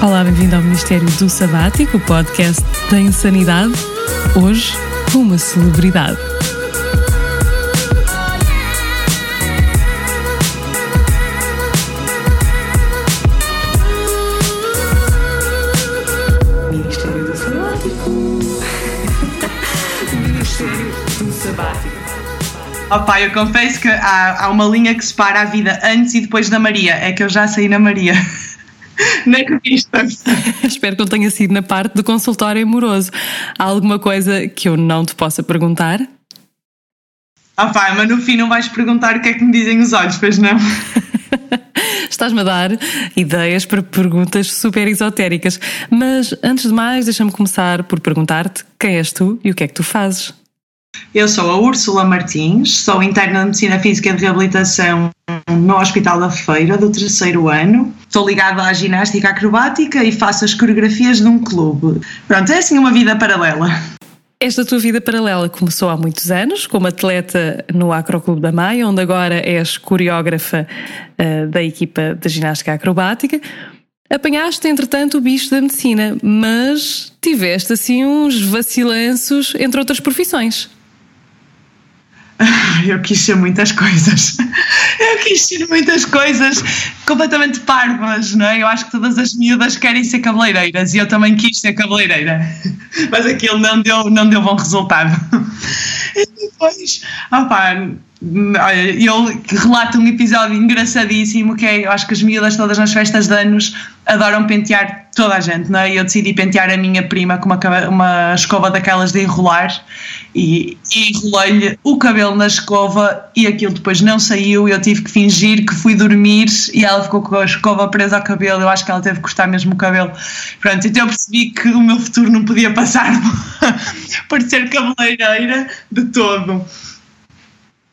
Olá, bem-vindo ao Ministério do Sabático, o podcast da Insanidade. Hoje, uma celebridade. Ministério do Sabático. Ministério do Sabático. Opa, eu confesso que há, há uma linha que separa a vida antes e depois da Maria. É que eu já saí na Maria. Na revista. Espero que não tenha sido na parte do consultório amoroso. Há alguma coisa que eu não te possa perguntar? Opa, mas no fim não vais perguntar o que é que me dizem os olhos, pois não? Estás-me a dar ideias para perguntas super esotéricas. Mas antes de mais, deixa-me começar por perguntar-te quem és tu e o que é que tu fazes. Eu sou a Úrsula Martins, sou interna de Medicina Física de Reabilitação no Hospital da Feira do terceiro ano. Estou ligada à ginástica acrobática e faço as coreografias de um clube. Pronto, é assim uma vida paralela. Esta tua vida paralela começou há muitos anos, como atleta no Acroclube da Maia, onde agora és coreógrafa uh, da equipa de ginástica acrobática. Apanhaste, entretanto, o bicho da medicina, mas tiveste assim uns vacilanços entre outras profissões. Eu quis ser muitas coisas. Eu quis ser muitas coisas completamente parvas, não é? Eu acho que todas as miúdas querem ser cabeleireiras e eu também quis ser cabeleireira. Mas aquilo não deu, não deu bom resultado. E depois, opá, eu relato um episódio engraçadíssimo que é, eu acho que as miúdas todas nas festas de anos adoram pentear toda a gente, não é? Eu decidi pentear a minha prima com uma, uma escova daquelas de enrolar e, e enrolei-lhe o cabelo na escova e aquilo depois não saiu. Eu tive que fingir que fui dormir e ela ficou com a escova presa ao cabelo. Eu acho que ela teve que cortar mesmo o cabelo. Pronto, então eu percebi que o meu futuro não podia passar por ser cabeleireira de todo.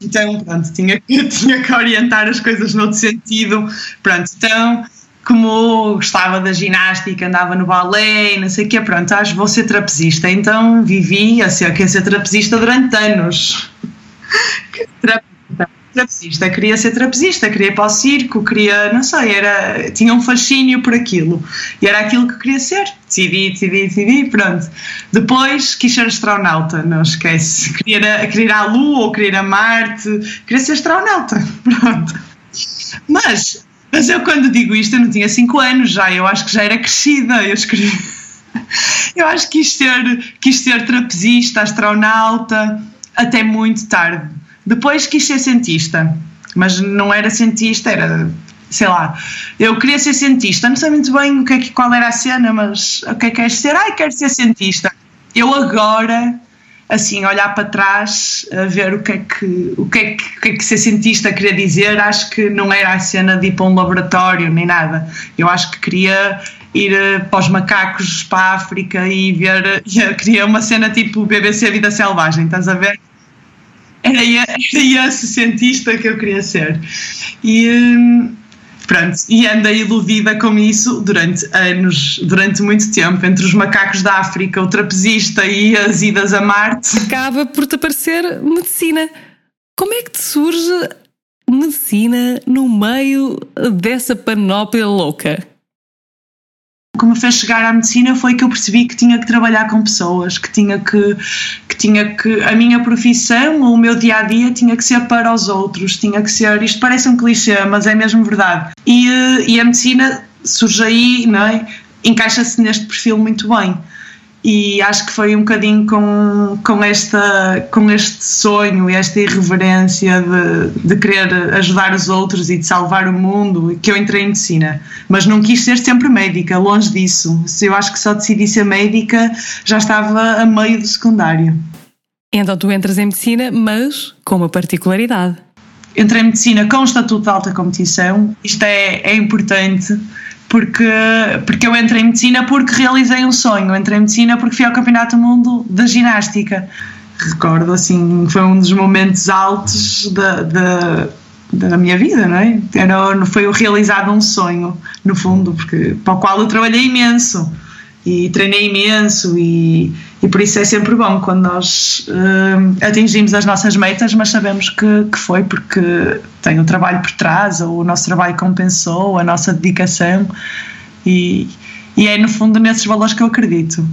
Então, pronto, tinha, tinha que orientar as coisas noutro sentido. Pronto, então, como gostava da ginástica, andava no balé, não sei o quê, pronto, acho que vou ser trapezista. Então, vivi a ser, a ser trapezista durante anos. trapezista, queria ser trapezista, queria ir para o circo, queria, não sei, era, tinha um fascínio por aquilo e era aquilo que queria ser. Decidi, decidi, decidi, pronto. Depois quis ser astronauta, não esquece. Queria, queria ir à Lua ou queria ir a Marte, queria ser astronauta, pronto. Mas, mas eu quando digo isto, eu não tinha 5 anos já, eu acho que já era crescida, eu escrevi. Eu acho que quis ser, quis ser trapezista, astronauta, até muito tarde depois quis ser cientista, mas não era cientista, era sei lá, eu queria ser cientista, não sei muito bem o que é, qual era a cena, mas o que é que queres ser? Ai, quero ser cientista. Eu agora, assim, olhar para trás, a ver o que é que, o que, é que, o que, é que ser cientista queria dizer, acho que não era a cena de ir para um laboratório nem nada. Eu acho que queria ir eh, para os macacos, para a África e ver, queria uma cena tipo BBC Vida Selvagem, estás a ver? era, era esse cientista que eu queria ser. E hum, pronto, e andei iludida com isso durante anos, durante muito tempo, entre os macacos da África, o trapezista e as idas a Marte. Acaba por te aparecer medicina. Como é que te surge medicina no meio dessa panóplia louca? Que me fez chegar à medicina foi que eu percebi que tinha que trabalhar com pessoas, que tinha que, que tinha que a minha profissão, o meu dia a dia tinha que ser para os outros, tinha que ser, isto parece um clichê, mas é mesmo verdade. E, eh, e a medicina surge aí, não é? Encaixa-se neste perfil muito bem e acho que foi um bocadinho com, com, esta, com este sonho e esta irreverência de, de querer ajudar os outros e de salvar o mundo que eu entrei em medicina. Mas não quis ser sempre médica, longe disso. Eu acho que só decidi ser médica já estava a meio do secundário. Então tu entras em medicina, mas com uma particularidade. Entrei em medicina com estatuto de alta competição, isto é, é importante porque, porque eu entrei em medicina porque realizei um sonho, entrei em medicina porque fui ao Campeonato do Mundo da Ginástica. Recordo, assim, foi um dos momentos altos da, da, da minha vida, não é? Era, foi realizado um sonho, no fundo, porque, para o qual eu trabalhei imenso e treinei imenso e, e por isso é sempre bom quando nós uh, atingimos as nossas metas, mas sabemos que, que foi porque tem o trabalho por trás, ou o nosso trabalho compensou, a nossa dedicação e, E é no fundo nesses valores que eu acredito.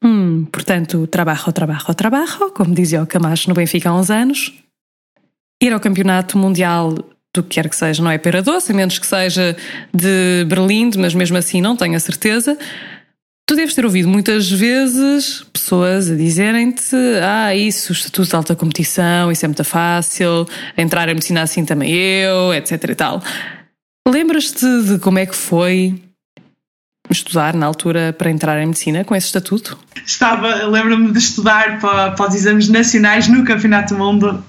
Hum, portanto, trabalho, trabalho, trabalho, como dizia o Camacho no Benfica há uns anos. Ir ao campeonato mundial do que quer que seja, não é pera doce, a menos que seja de Berlim, mas mesmo assim não tenho a certeza. Tu deves ter ouvido muitas vezes pessoas a dizerem-te: Ah, isso, o estatuto de alta competição, isso é muito fácil, entrar em medicina assim também eu, etc e tal. Lembras-te de como é que foi estudar na altura para entrar em medicina com esse estatuto? Estava, lembro-me de estudar para, para os exames nacionais no Campeonato do Mundo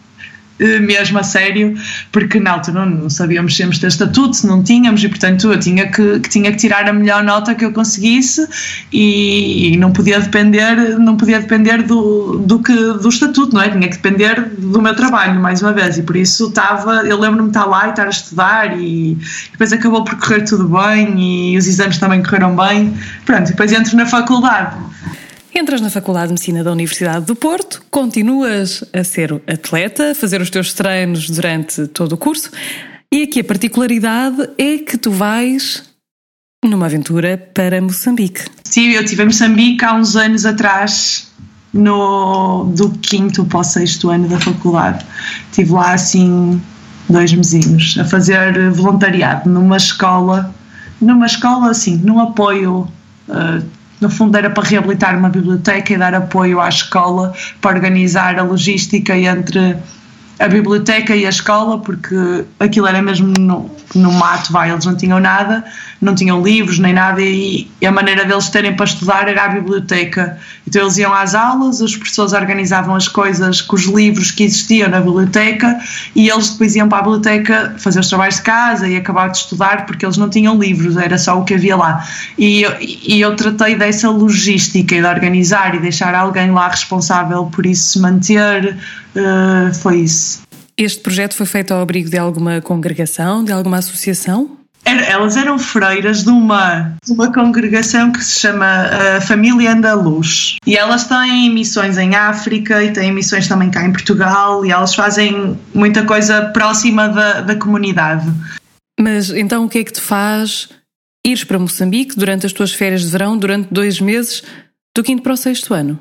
mesmo a sério, porque na altura não, sabíamos se íamos ter estatuto, não tínhamos, e portanto eu tinha que, que, tinha que tirar a melhor nota que eu conseguisse e, e, não podia depender, não podia depender do, do, que, do estatuto, não é? Tinha que depender do meu trabalho, mais uma vez, e por isso estava, eu lembro-me de estar lá e estar a estudar e depois acabou por correr tudo bem e os exames também correram bem, pronto, e depois entro na faculdade Entras na Faculdade de Medicina da Universidade do Porto, continuas a ser atleta, a fazer os teus treinos durante todo o curso, e aqui a particularidade é que tu vais numa aventura para Moçambique. Sim, eu estive em Moçambique há uns anos atrás, no, do quinto para o sexto ano da faculdade. Estive lá assim dois mesinhos a fazer voluntariado numa escola, numa escola assim, num apoio uh, no fundo era para reabilitar uma biblioteca e dar apoio à escola para organizar a logística entre a biblioteca e a escola, porque aquilo era mesmo no, no mato, vai, eles não tinham nada, não tinham livros nem nada, e, e, a maneira deles terem para estudar era a biblioteca. Então eles iam às aulas, os professores organizavam as coisas com os livros que existiam na biblioteca, e eles depois iam para a biblioteca fazer os trabalhos de casa e acabar de estudar, porque eles não tinham livros, era só o que havia lá. E, e eu tratei dessa logística e de organizar e deixar alguém lá responsável por isso se manter uh, foi isso. Este projeto foi feito ao abrigo de alguma congregação, de alguma associação? Elas eram freiras de uma, de uma congregação que se chama uh, Família Andaluz. E elas têm missões em África e têm missões também cá em Portugal e elas fazem muita coisa próxima da, da comunidade. Mas então o que é que te faz ires para Moçambique durante as tuas férias de verão, durante dois meses, do quinto para o sexto ano?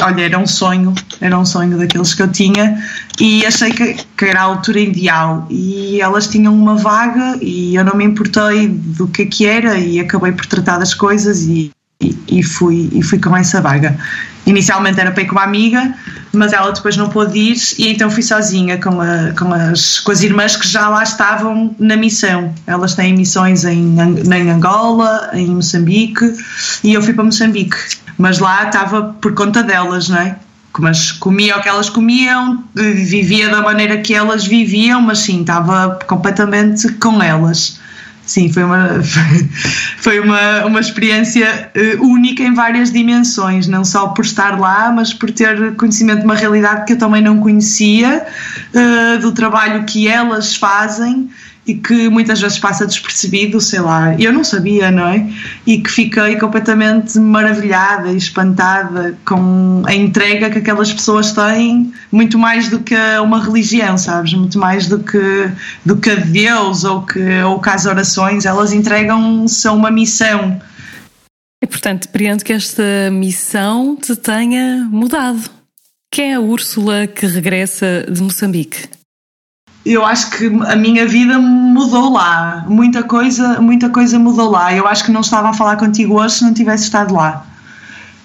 Olha, era um sonho, era um sonho daqueles que eu tinha e achei que, que, era a altura ideal. E elas tinham uma vaga e eu não me importei do que é que era e acabei por tratar das coisas e, e, fui, e fui com essa vaga. Inicialmente era para ir com uma amiga, mas ela depois não pôde ir e então fui sozinha com, a, com, as, com as irmãs que já lá estavam na missão. Elas têm missões em, em Angola, em Moçambique e eu fui para Moçambique mas lá estava por conta delas, não é? Mas comia o que elas comiam, vivia da maneira que elas viviam, mas sim, estava completamente com elas. Sim, foi uma, foi uma, uma experiência eh, única em várias dimensões, não só por estar lá, mas por ter conhecimento de uma realidade que eu também não conhecia, eh, do trabalho que elas fazem e que muitas vezes passa despercebido, sei lá, eu não sabia, não é? E que fiquei completamente maravilhada e espantada com a entrega que aquelas pessoas têm, muito mais do que uma religião, sabes? Muito mais do que, do que a Deus ou que, ou que as orações, elas entregam-se a uma missão. E portanto, depreendo que esta missão te tenha mudado. Quem é a Úrsula que regressa de Moçambique? Eu acho que a minha vida mudou lá. Muita coisa, muita coisa mudou lá. Eu acho que não estava a falar contigo hoje se não tivesse estado lá.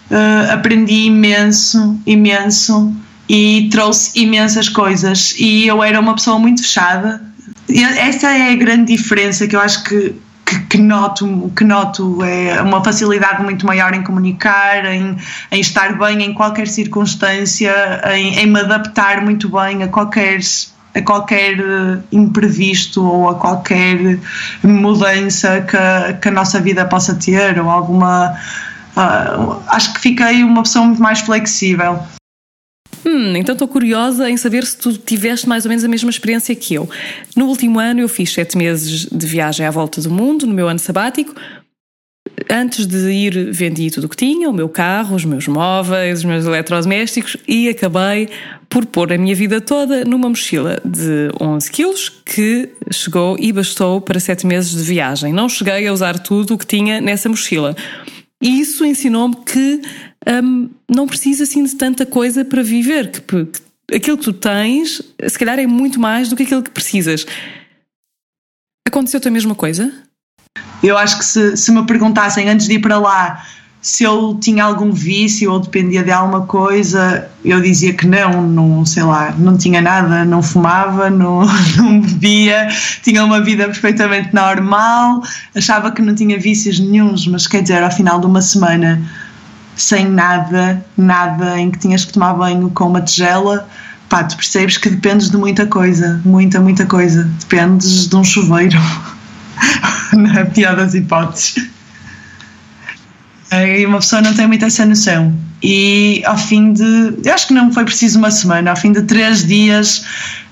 Uh, aprendi imenso, imenso e trouxe imensas coisas. E eu era uma pessoa muito fechada. E essa é a grande diferença que eu acho que, que, que, noto, que noto é uma facilidade muito maior em comunicar, em, em estar bem em qualquer circunstância, em, em me adaptar muito bem a qualquer a qualquer eh, imprevisto ou a qualquer mudança que, que a nossa vida possa ter ou alguma. Uh, acho que fiquei uma pessoa muito mais flexível. Hum, então estou curiosa em saber se tu tiveste mais ou menos a mesma experiência que eu. No último ano eu fiz sete meses de viagem à volta do mundo, no meu ano sabático. Antes de ir, vendi tudo o que tinha, o meu carro, os meus móveis, os meus eletrodomésticos e acabei por pôr a minha vida toda numa mochila de 11 quilos que chegou e bastou para 7 meses de viagem. Não cheguei a usar tudo o que tinha nessa mochila. E isso ensinou-me que hum, não precisa assim de tanta coisa para viver, que, que aquilo que tu tens, se calhar, é muito mais do que aquilo que precisas. Aconteceu-te a mesma coisa? Eu acho que se, se me perguntassem antes de ir para lá se eu tinha algum vício ou dependia de alguma coisa, eu dizia que não, não sei lá, não tinha nada, não fumava, não, não bebia, tinha uma vida perfeitamente normal, achava que não tinha vícios nenhums, mas quer dizer, ao final de uma semana sem nada, nada em que tinhas que tomar banho com uma tigela, pá, tu percebes que dependes de muita coisa, muita, muita coisa. Dependes de um chuveiro, na pior das hipóteses. E uma pessoa não tem muita essa noção. E ao fim de. Eu acho que não foi preciso uma semana, ao fim de três dias,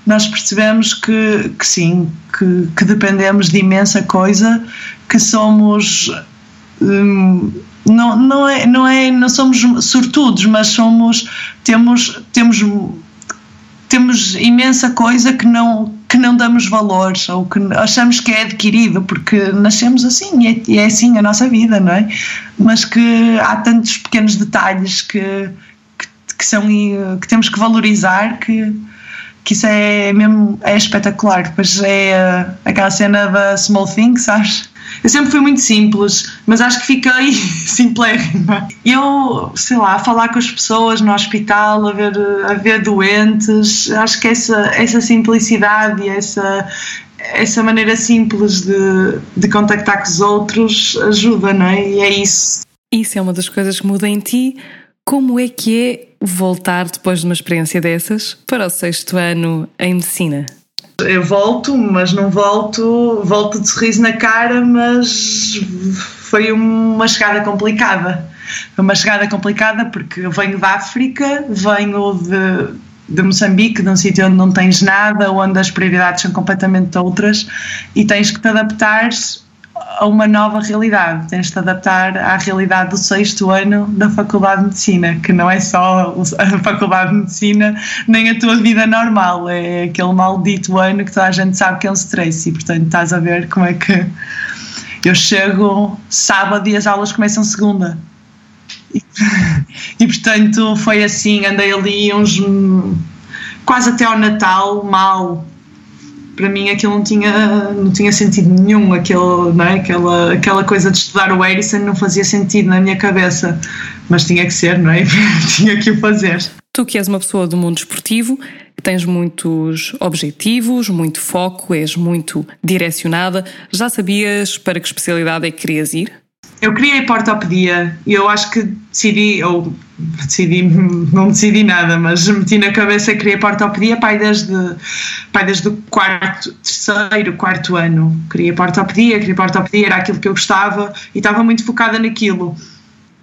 nós percebemos que, que sim, que, que dependemos de imensa coisa, que somos. Hum, não, não, é, não, é, não somos sortudos, mas somos. Temos, temos temos imensa coisa que não, que não damos valores ou que achamos que é adquirido porque nascemos assim e é, e é assim a nossa vida, não é? Mas que há tantos pequenos detalhes que, que, que são, que temos que valorizar que, que isso é mesmo é espetacular. Depois é uh, aquela cena da small thing, sabes? Eu sempre fui muito simples, mas acho que fiquei simplérrima. Eu, sei lá, a falar com as pessoas no hospital, a ver, a ver doentes, acho que essa, essa simplicidade e essa, essa maneira simples de, de contactar com os outros ajuda, não é? E é isso. Isso é uma das coisas que muda em ti. Como é que é voltar depois de uma experiência dessas para o sexto ano em medicina? Eu volto, mas não volto, volto de sorriso na cara, mas foi uma chegada complicada. Foi uma chegada complicada porque eu venho da África, venho de, de Moçambique, de um sítio onde não tens nada, onde as prioridades são completamente outras e tens que te adaptar a uma nova realidade. Tens de te adaptar à realidade do sexto ano da Faculdade de Medicina, que não é só a Faculdade de Medicina, nem a tua vida normal, é aquele maldito ano que toda a gente sabe que é um stress e, portanto, estás a ver como é que. Eu chego sábado e as aulas começam segunda. E, e portanto, foi assim, andei ali uns. quase até ao Natal, mal, para mim aquilo não tinha, não tinha sentido nenhum, aquele, não é? aquela, aquela coisa de estudar o Edison não fazia sentido na minha cabeça, mas tinha que ser, não é? tinha que o fazer. Tu que és uma pessoa do mundo esportivo, que tens muitos objetivos, muito foco, és muito direcionada, já sabias para que especialidade é que querias ir? Eu queria ir para a ortopedia e eu acho que decidi, ou decidi, não decidi nada, mas meti na cabeça que queria para ortopedia pai desde, pai desde o quarto, terceiro, quarto ano. Queria para ortopedia, queria para ortopedia, era aquilo que eu gostava e estava muito focada naquilo.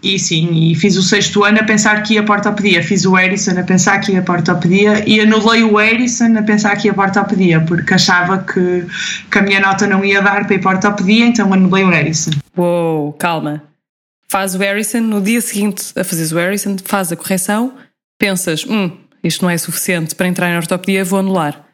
E sim, e fiz o sexto ano a pensar que ia para ortopedia. Fiz o Erison a pensar que ia para ortopedia e anulei o Erison a pensar que ia para ortopedia, porque achava que, que a minha nota não ia dar para ir para ortopedia, então anulei o Erison. Uou, calma. Faz o Harrison, no dia seguinte a fazeres o Harrison, faz a correção, pensas, hum, isto não é suficiente para entrar em ortopedia, vou anular.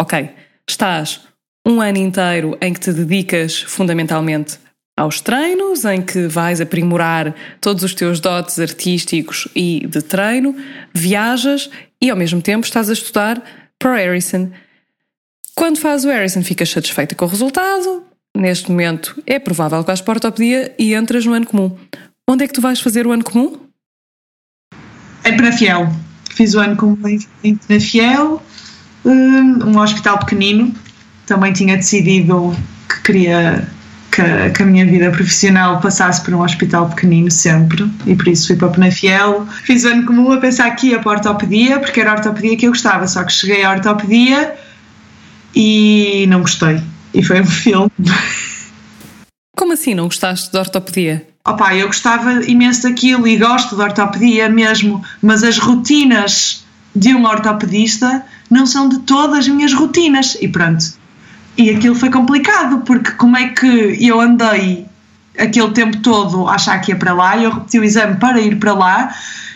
Ok, estás um ano inteiro em que te dedicas fundamentalmente aos treinos, em que vais aprimorar todos os teus dotes artísticos e de treino, viajas e ao mesmo tempo estás a estudar para o Harrison. Quando fazes o Harrison, ficas satisfeita com o resultado. Neste momento é provável que vais para a ortopedia e entras no ano comum. Onde é que tu vais fazer o ano comum? Em Penafiel. Fiz o ano comum em Penafiel, hum, um hospital pequenino. Também tinha decidido que queria que, que, a minha vida profissional passasse por um hospital pequenino sempre e por isso fui para Penafiel. Fiz o ano comum a pensar que ia para a ortopedia, porque era a ortopedia que eu gostava, só que cheguei à ortopedia e não gostei. E foi um filme. Como assim não gostaste de ortopedia? Opa, eu gostava imenso daquilo e gosto de ortopedia mesmo, mas as rotinas de um ortopedista não são de todas as minhas rotinas. E pronto, e aquilo foi complicado, porque como é que eu andei aquele tempo todo a achar que ia para lá, e eu repeti o exame para ir para lá,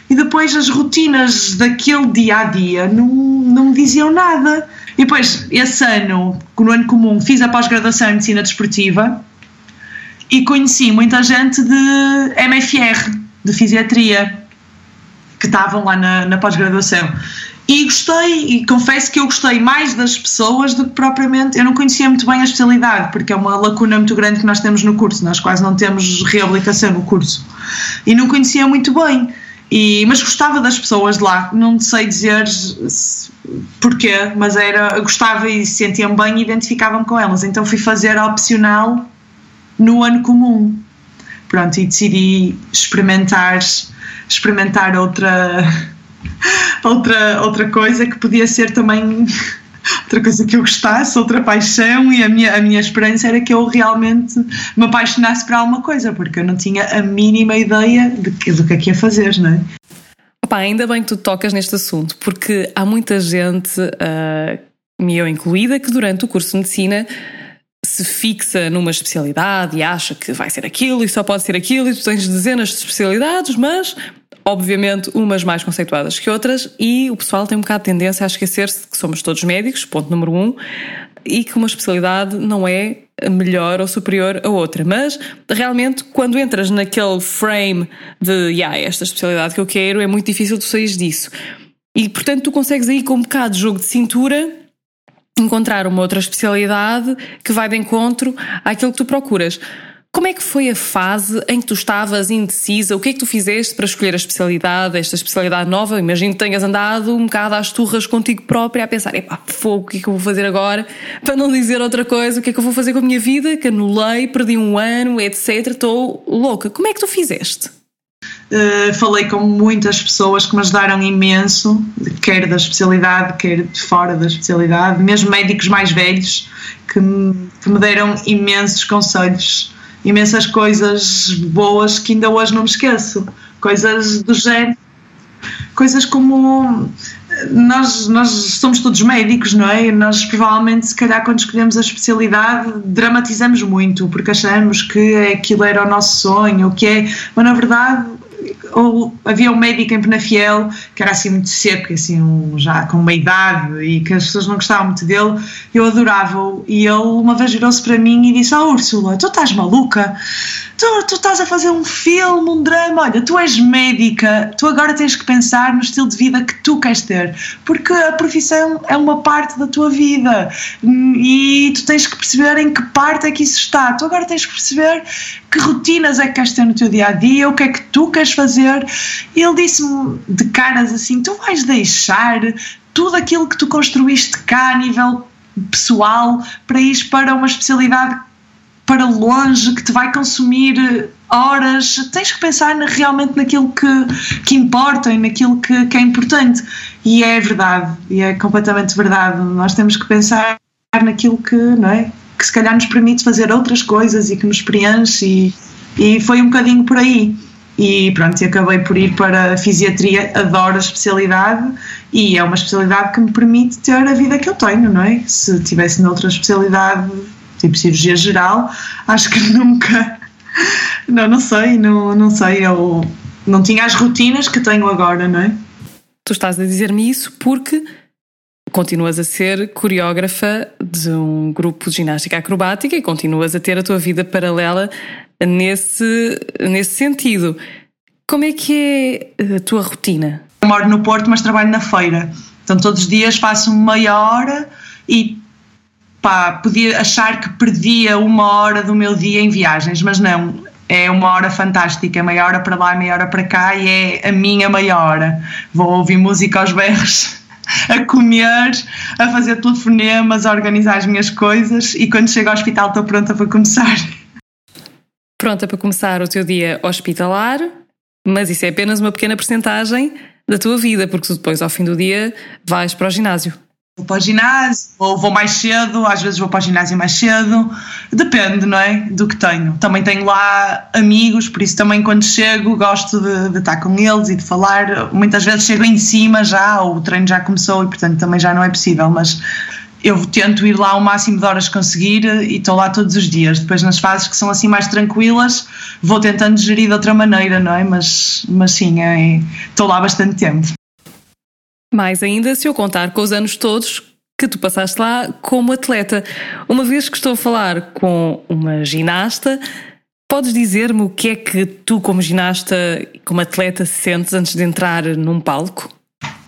e depois as rotinas daquele dia a dia não, não me diziam nada. E depois, esse ano, no ano comum, fiz a pós-graduação em medicina desportiva e conheci muita gente de MFR, de fisiatria, que estavam lá na, na pós-graduação. E gostei, e confesso que eu gostei mais das pessoas do que propriamente. Eu não conhecia muito bem a especialidade, porque é uma lacuna muito grande que nós temos no curso, nós quase não temos reabilitação no curso. E não conhecia muito bem. E, mas gostava das pessoas de lá, não sei dizer porquê, mas era, gostava e sentia-me bem e identificava-me com elas. Então fui fazer a opcional no ano comum. Pronto, e decidi experimentar, experimentar outra outra, outra coisa que podia ser também outra coisa que eu gostasse, outra paixão, e a minha, a minha esperança era que eu realmente me apaixonasse por alguma coisa, porque eu não tinha a mínima ideia de que, do que é que ia fazer, não é? Opa, ainda bem que tu tocas neste assunto, porque há muita gente, uh, me eu incluída, que durante o curso de medicina se fixa numa especialidade e acha que vai ser aquilo e só pode ser aquilo, e tu tens dezenas de especialidades, mas obviamente umas mais conceituadas que outras, e o pessoal tem um bocado de tendência a esquecer-se que somos todos médicos, ponto número um, e que uma especialidade não é melhor ou superior a outra. Mas realmente, quando entras naquele frame de yeah, esta especialidade que eu quero, é muito difícil tu sair disso. E portanto, tu consegues aí com um bocado de jogo de cintura encontrar uma outra especialidade que vai de encontro àquilo que tu procuras. Como é que foi a fase em que tu estavas indecisa? O que é que tu fizeste para escolher a especialidade, esta especialidade nova? Imagino que tenhas andado um bocado às turras contigo própria a pensar: epá, fogo, o que é que eu vou fazer agora? Para não dizer outra coisa, o que é que eu vou fazer com a minha vida? Que anulei, perdi um ano, etc. Estou louca. Como é que tu fizeste? Uh, falei com muitas pessoas que me ajudaram imenso, quer da especialidade, quer de fora da especialidade, mesmo médicos mais velhos que me, que me deram imensos conselhos imensas coisas boas que ainda hoje não me esqueço. Coisas do género. Coisas como. Nós, nós somos todos médicos, não é? Nós provavelmente, se calhar, quando escolhemos a especialidade, dramatizamos muito, porque achamos que aquilo era o nosso sonho, o que é. Mas na verdade, ou havia um médico em Penafiel que era assim muito seco, assim, um, já com uma idade e que as pessoas não gostavam muito dele, eu adorava-o e ele uma vez virou-se para mim e disse: Oh Úrsula, tu estás maluca? Tu, tu estás a fazer um filme, um drama, olha, tu és médica, tu agora tens que pensar no estilo de vida que tu queres ter, porque a profissão é uma parte da tua vida e tu tens que perceber em que parte é que isso está. Tu agora tens que perceber que rotinas é que queres ter no teu dia a dia, o que é que tu queres fazer. E ele disse-me de caras assim: tu vais deixar tudo aquilo que tu construíste cá a nível pessoal para ir para uma especialidade para longe que te vai consumir horas. Tens que pensar realmente naquilo que, que importa e naquilo que, que é importante. E é verdade, e é completamente verdade. Nós temos que pensar naquilo que, não é? Que se calhar nos permite fazer outras coisas e que nos preenche, e, e foi um bocadinho por aí. E pronto, acabei por ir para a fisiatria, adoro a especialidade e é uma especialidade que me permite ter a vida que eu tenho, não é? Se tivesse noutra especialidade tipo cirurgia geral, acho que nunca, não, não sei, não, não sei, eu não tinha as rotinas que tenho agora, não é? Tu estás a dizer-me isso porque continuas a ser coreógrafa de um grupo de ginástica acrobática e continuas a ter a tua vida paralela nesse, nesse sentido. Como é que é a tua rotina? Eu moro no Porto, mas trabalho na feira. Então todos os dias faço meia hora e pá, podia achar que perdia uma hora do meu dia em viagens, mas não. É uma hora fantástica, meia hora para lá, meia hora para cá e é a minha meia hora. Vou ouvir música aos berros, a comer, a fazer telefonemas, a organizar as minhas coisas e quando chego ao hospital estou pronta para começar. Pronta para começar o teu dia hospitalar, mas isso é apenas uma pequena porcentagem da tua vida, porque tu depois, ao fim do dia, vais para o ginásio vou para o ginásio, ou vou mais cedo, às vezes vou para o ginásio mais cedo, depende, não é? Do que tenho. Também tenho lá amigos, por isso também quando chego gosto de, de, estar com eles e de falar. Muitas vezes chego em cima já, ou o treino já começou e portanto também já não é possível, mas eu tento ir lá o máximo de horas conseguir e estou lá todos os dias. Depois, nas fases que são assim mais tranquilas, vou tentando gerir de outra maneira, não é? Mas, mas sim, é, estou lá bastante tempo. Mais ainda se eu contar com os anos todos que tu passaste lá como atleta. Uma vez que estou a falar com uma ginasta, podes dizer-me o que é que tu, como ginasta, como atleta, sentes antes de entrar num palco?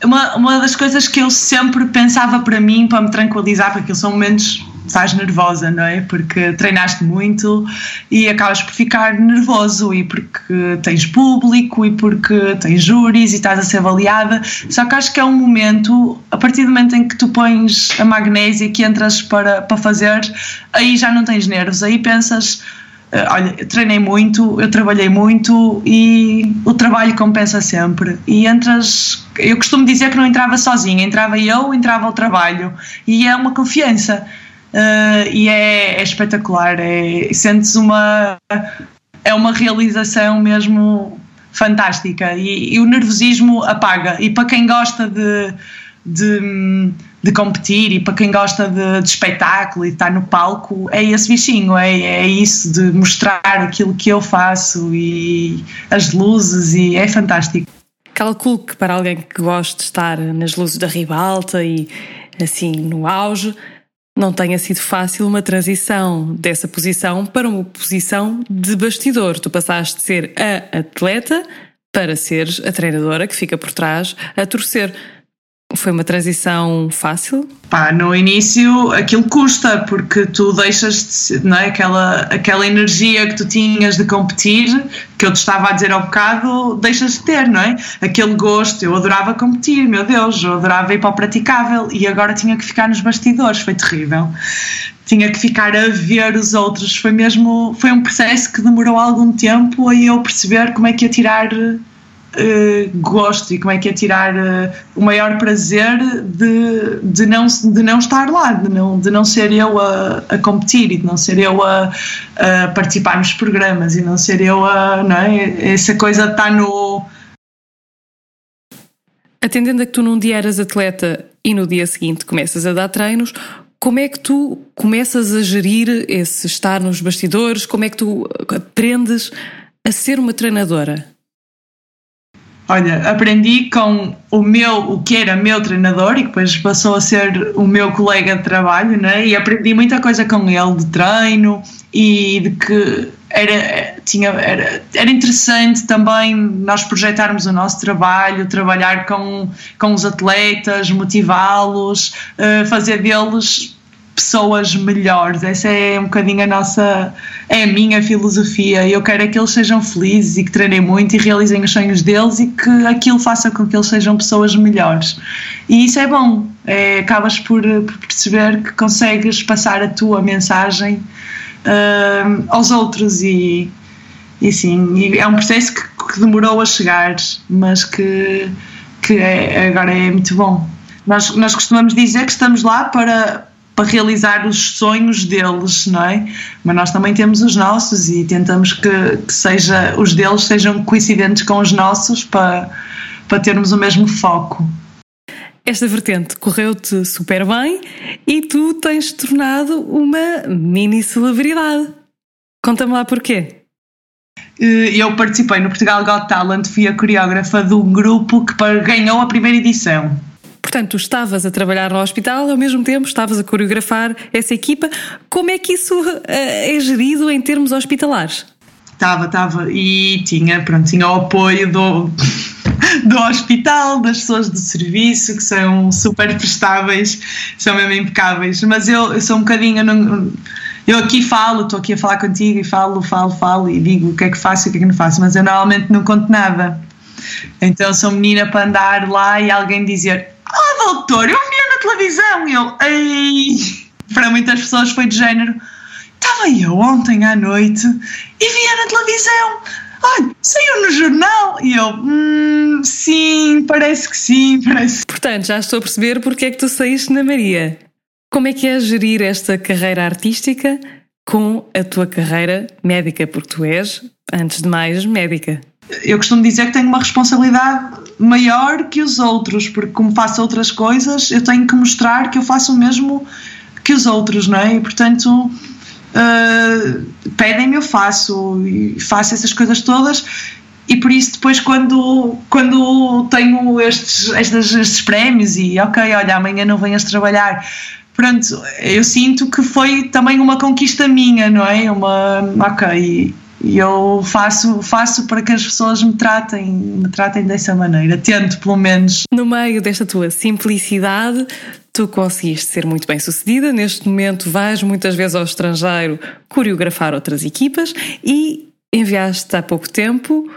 Uma, uma das coisas que eu sempre pensava para mim, para me tranquilizar, porque são momentos estás nervosa, não é? Porque treinaste muito e acabas por ficar nervoso e porque tens público e porque tens júris e estás a ser avaliada. Só que acho que é um momento, a partir do momento em que tu pões a magnésia que entras para, para fazer, aí já não tens nervos, aí pensas. Eh, olha, eu treinei muito, eu trabalhei muito e o trabalho compensa sempre. E entras, eu costumo dizer que não entrava sozinha, entrava eu, entrava o trabalho. E é uma confiança uh, e é, é, espetacular. É, sentes uma. É uma realização mesmo fantástica e, e, o nervosismo apaga. E para quem gosta de, de, de competir e para quem gosta de, de, espetáculo e estar no palco, é esse bichinho, é, é isso de mostrar aquilo que eu faço e as luzes, e é fantástico. Calculo que para alguém que gosta de estar nas luzes da ribalta e assim no auge, não tenha sido fácil uma transição dessa posição para uma posição de bastidor. Tu passaste de ser a atleta para seres a treinadora que fica por trás a torcer. Foi uma transição fácil? Pá, no início aquilo custa, porque tu deixas de, não é? aquela, aquela energia que tu tinhas de competir, que eu te estava a dizer ao bocado, deixas de ter, não é? Aquele gosto, eu adorava competir, meu Deus, eu adorava ir para o praticável e agora tinha que ficar nos bastidores, foi terrível. Tinha que ficar a ver os outros, foi mesmo, foi um processo que demorou algum tempo a eu perceber como é que ia tirar Uh, gosto e como é que é tirar uh, o maior prazer de, de, não, de não estar lá, de não, de não ser eu a, a competir e de não ser eu a, a, participar nos programas e não ser eu a. Não é? Essa coisa está no. Atendendo a que tu num dia eras atleta e no dia seguinte começas a dar treinos, como é que tu começas a gerir esse estar nos bastidores? Como é que tu aprendes a ser uma treinadora? Olha, aprendi com o meu, o que era meu treinador e depois passou a ser o meu colega de trabalho, né? E aprendi muita coisa com ele de treino e de que era, tinha, era, era interessante também nós projetarmos o nosso trabalho, trabalhar com, com os atletas, motivá-los, uh, fazer deles pessoas melhores. Essa é um bocadinho a nossa, é a minha filosofia. Eu quero é que eles sejam felizes e que treinem muito e realizem os sonhos deles e que aquilo faça com que eles sejam pessoas melhores. E isso é bom. É, acabas por, por perceber que consegues passar a tua mensagem uh, aos outros e, e sim, é um processo que, que, demorou a chegar, mas que, que é, agora é muito bom. Nós, nós costumamos dizer que estamos lá para, para realizar os sonhos deles, não é? Mas nós também temos os nossos e tentamos que, que seja, os deles sejam coincidentes com os nossos para, para termos o mesmo foco. Esta vertente correu-te super bem e tu tens tornado uma mini celebridade. Conta-me lá porquê. Eh, eu participei no Portugal Got Talent, fui a coreógrafa de um grupo que ganhou a primeira edição. Portanto, estavas a trabalhar no hospital, ao mesmo tempo estavas a coreografar essa equipa. Como é que isso uh, é gerido em termos hospitalares? Estava, estava. E tinha, pronto, tinha o apoio do, do hospital, das pessoas do serviço, que são super prestáveis, são mesmo impecáveis. Mas eu, eu sou um bocadinho. Não, eu aqui falo, estou aqui a falar contigo e falo, falo, falo e digo o que é que faço e o que é que não faço, mas eu normalmente não conto nada. Então sou menina para andar lá e alguém dizer ah, doutor, eu vi na televisão. E eu, ei. Para muitas pessoas foi de género. Estava eu ontem à noite e via na televisão. Olha, saiu no jornal. E eu, hum, sim, parece que sim, parece. Portanto, já estou a perceber porque é que tu saíste na Maria. Como é que é gerir esta carreira artística com a tua carreira médica? Porque tu és, antes de mais, médica. Eu costumo dizer que tenho uma responsabilidade maior que os outros, porque como faço outras coisas, eu tenho que mostrar que eu faço o mesmo que os outros, não é? E portanto uh, pedem-me, eu faço e faço essas coisas todas. E por isso depois quando, quando tenho estes, estes, estes prémios e ok, olha, amanhã não venhas trabalhar, pronto, eu sinto que foi também uma conquista minha, não é? Uma, ok, e eu faço, faço para que as pessoas me tratem, me tratem dessa maneira, tento pelo menos. No meio desta tua simplicidade, tu conseguiste ser muito bem sucedida. Neste momento vais muitas vezes ao estrangeiro coreografar outras equipas e enviaste há pouco tempo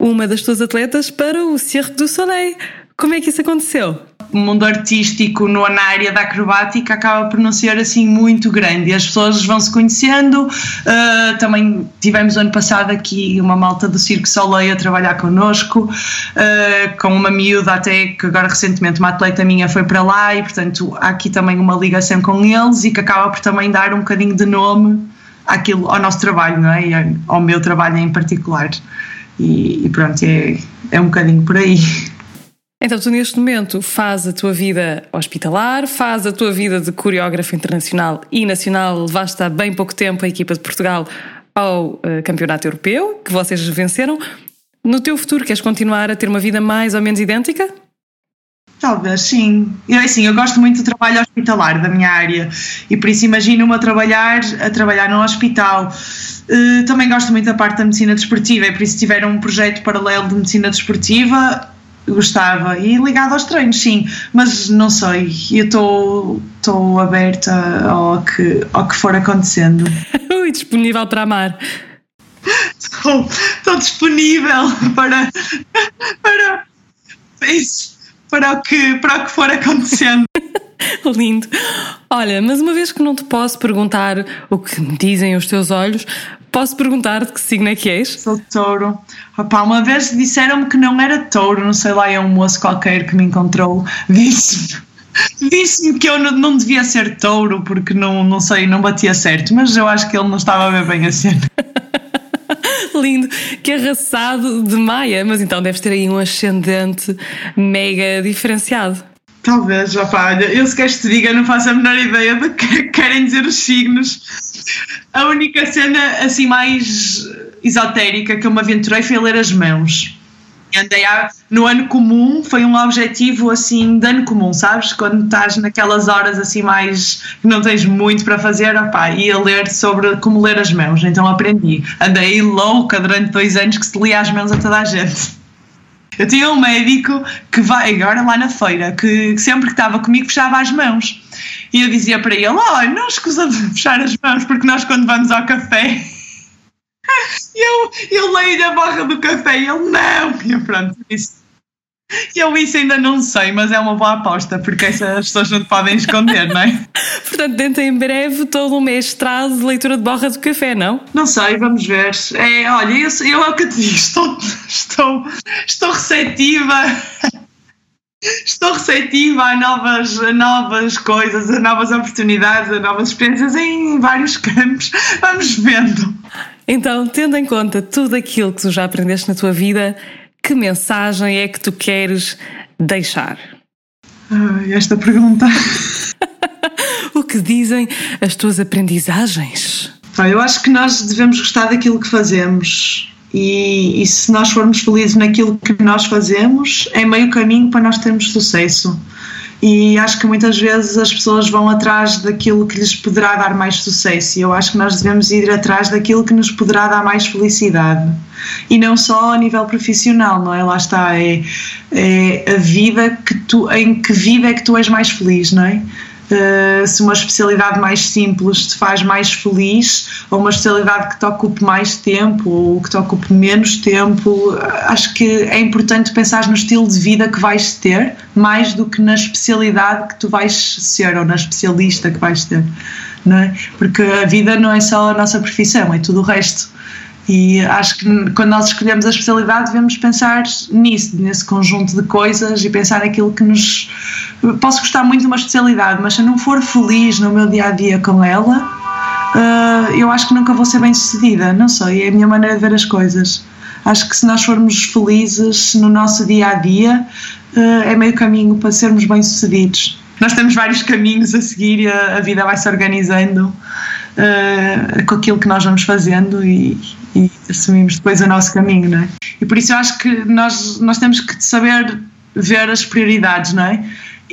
uma das tuas atletas para o Cirque du Soleil. Como é que isso aconteceu? Mundo artístico no, na área da acrobática acaba por não ser assim muito grande as pessoas vão se conhecendo. Uh, também tivemos ano passado aqui uma malta do Circo Soleil a trabalhar connosco, uh, com uma miúda até que agora recentemente uma atleta minha foi para lá e portanto há aqui também uma ligação com eles e que acaba por também dar um bocadinho de nome àquilo, ao nosso trabalho, não é? E ao meu trabalho em particular. E, e pronto, é, é um bocadinho por aí. Então, tu neste momento faz a tua vida hospitalar, faz a tua vida de coreógrafo internacional e nacional, levaste há bem pouco tempo a equipa de Portugal ao uh, Campeonato Europeu, que vocês venceram. No teu futuro, queres continuar a ter uma vida mais ou menos idêntica? Talvez, sim. Eu, assim, eu gosto muito do trabalho hospitalar da minha área e por isso imagino-me a trabalhar, a trabalhar num hospital. Uh, também gosto muito da parte da medicina desportiva e por isso se tiver um projeto paralelo de medicina desportiva gostava e ligado aos treinos, sim, mas não sei, eu estou aberta ao que, ao que for acontecendo. e disponível para amar. Estou disponível para, para, isso, para, o que, para o que for acontecendo. Lindo. Olha, mas uma vez que não te posso perguntar o que me dizem os teus olhos, posso perguntar de que signo é que és? Sou touro. Opa, uma vez disseram-me que não era touro, não sei lá, é um moço qualquer que me encontrou, disse-me disse que eu não, devia ser touro porque não, não sei, não batia certo, mas eu acho que ele não estava a ver bem a cena. Lindo, que arrasado de Maia, mas então deves ter aí um ascendente mega diferenciado. Talvez, opa, olha, eu se queres te diga, não faço a menor ideia do que querem dizer os signos. A única cena assim mais esotérica que eu me aventurei foi ler as mãos. Andei a, no ano comum, foi um objetivo assim de ano comum, sabes? Quando estás naquelas horas assim mais que não tens muito para fazer, opá, ia ler sobre como ler as mãos, então aprendi. Andei louca durante dois anos que se lia as mãos a toda a gente. Eu tinha um médico que vai agora lá na feira, que sempre que estava comigo fechava as mãos. E eu dizia para ele: Olha, não escusa de fechar as mãos, porque nós, quando vamos ao café, eu, eu leio a barra do café e ele: Não. E pronto, isso. Eu isso ainda não sei, mas é uma boa aposta, porque essas pessoas não te podem esconder, não é? Portanto, dentro em breve todo um mestrado de leitura de borra do café, não? Não sei, vamos ver. É, olha, eu, eu é o que te digo, estou, estou, estou receptiva estou receptiva a novas, a novas coisas, a novas oportunidades, a novas experiências em vários campos. Vamos vendo. Então, tendo em conta tudo aquilo que tu já aprendeste na tua vida, que mensagem é que tu queres deixar? Esta pergunta. o que dizem as tuas aprendizagens? Eu acho que nós devemos gostar daquilo que fazemos e, e, se nós formos felizes naquilo que nós fazemos, é meio caminho para nós termos sucesso. E acho que muitas vezes as pessoas vão atrás daquilo que lhes poderá dar mais sucesso, e eu acho que nós devemos ir atrás daquilo que nos poderá dar mais felicidade. E não só a nível profissional, não é? Lá está, é, é a vida que tu, em que vida é que tu és mais feliz, não é? Uh, se uma especialidade mais simples te faz mais feliz ou uma especialidade que te ocupe mais tempo ou que te ocupe menos tempo, acho que é importante pensar no estilo de vida que vais ter mais do que na especialidade que tu vais ser ou na especialista que vais ter, não é? Porque a vida não é só a nossa profissão, é tudo o resto. E acho que quando nós escolhemos a especialidade devemos pensar nisso, nesse conjunto de coisas e pensar aquilo que nos. Posso gostar muito de uma especialidade, mas se eu não for feliz no meu dia a dia com ela, uh, eu acho que nunca vou ser bem sucedida. Não sei, é a minha maneira de ver as coisas. Acho que se nós formos felizes no nosso dia a dia, uh, é meio caminho para sermos bem-sucedidos. Nós temos vários caminhos a seguir e a, a vida vai se organizando uh, com aquilo que nós vamos fazendo e, e, assumimos depois o nosso caminho, não é? E por isso eu acho que nós, nós temos que saber ver as prioridades, não é?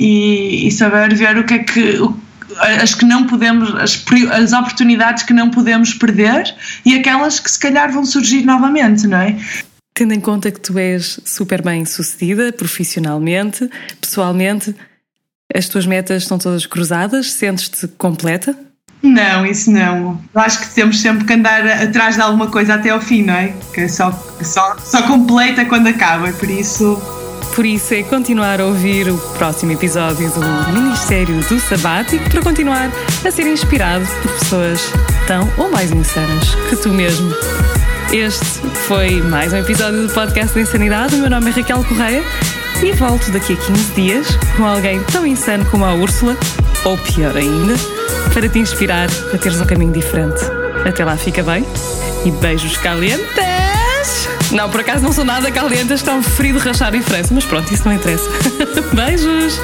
E, e saber ver o que é que. O, as que não podemos, as, as oportunidades que não podemos perder e aquelas que se calhar vão surgir novamente, não é? Tendo em conta que tu és super bem sucedida profissionalmente, pessoalmente, as tuas metas estão todas cruzadas? Sentes-te completa? Não, isso não. Acho que temos sempre que andar atrás de alguma coisa até ao fim, não é? Que é só, só, só completa quando acaba, por isso. Por isso é continuar a ouvir o próximo episódio do Ministério do Sabático para continuar a ser inspirado por pessoas tão ou mais insanas que tu mesmo. Este foi mais um episódio do podcast da Insanidade. O meu nome é Raquel Correia e volto daqui a 15 dias com alguém tão insano como a Úrsula, ou pior ainda para te inspirar a teres um caminho diferente. Até lá, fica bem e beijos calientes! Não, por acaso não sou nada calientes, está um frio de rachar em França, mas pronto, isso não interessa. beijos!